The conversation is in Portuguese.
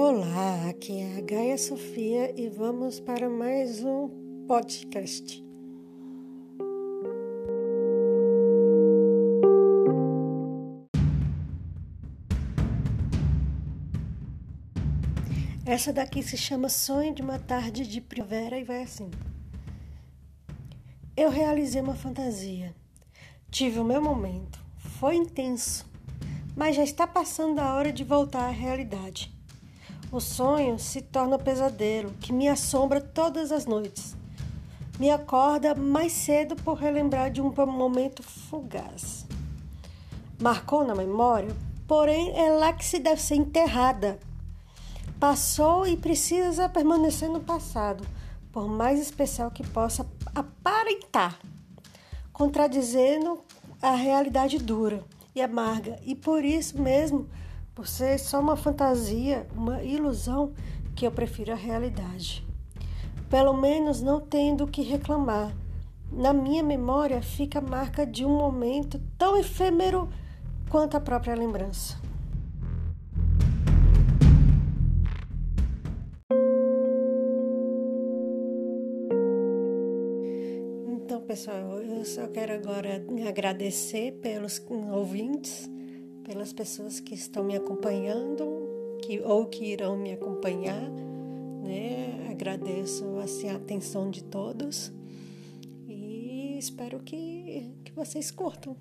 Olá, aqui é a Gaia Sofia e vamos para mais um podcast. Essa daqui se chama Sonho de uma Tarde de Primavera e vai assim. Eu realizei uma fantasia. Tive o meu momento. Foi intenso, mas já está passando a hora de voltar à realidade. O sonho se torna pesadelo que me assombra todas as noites. Me acorda mais cedo por relembrar de um momento fugaz. Marcou na memória, porém é lá que se deve ser enterrada. Passou e precisa permanecer no passado, por mais especial que possa aparentar, contradizendo a realidade dura e amarga, e por isso mesmo por ser só uma fantasia, uma ilusão, que eu prefiro a realidade. Pelo menos não tendo que reclamar. Na minha memória fica a marca de um momento tão efêmero quanto a própria lembrança. Então, pessoal, eu só quero agora agradecer pelos ouvintes pelas pessoas que estão me acompanhando que, ou que irão me acompanhar. Né? Agradeço assim, a atenção de todos e espero que, que vocês curtam.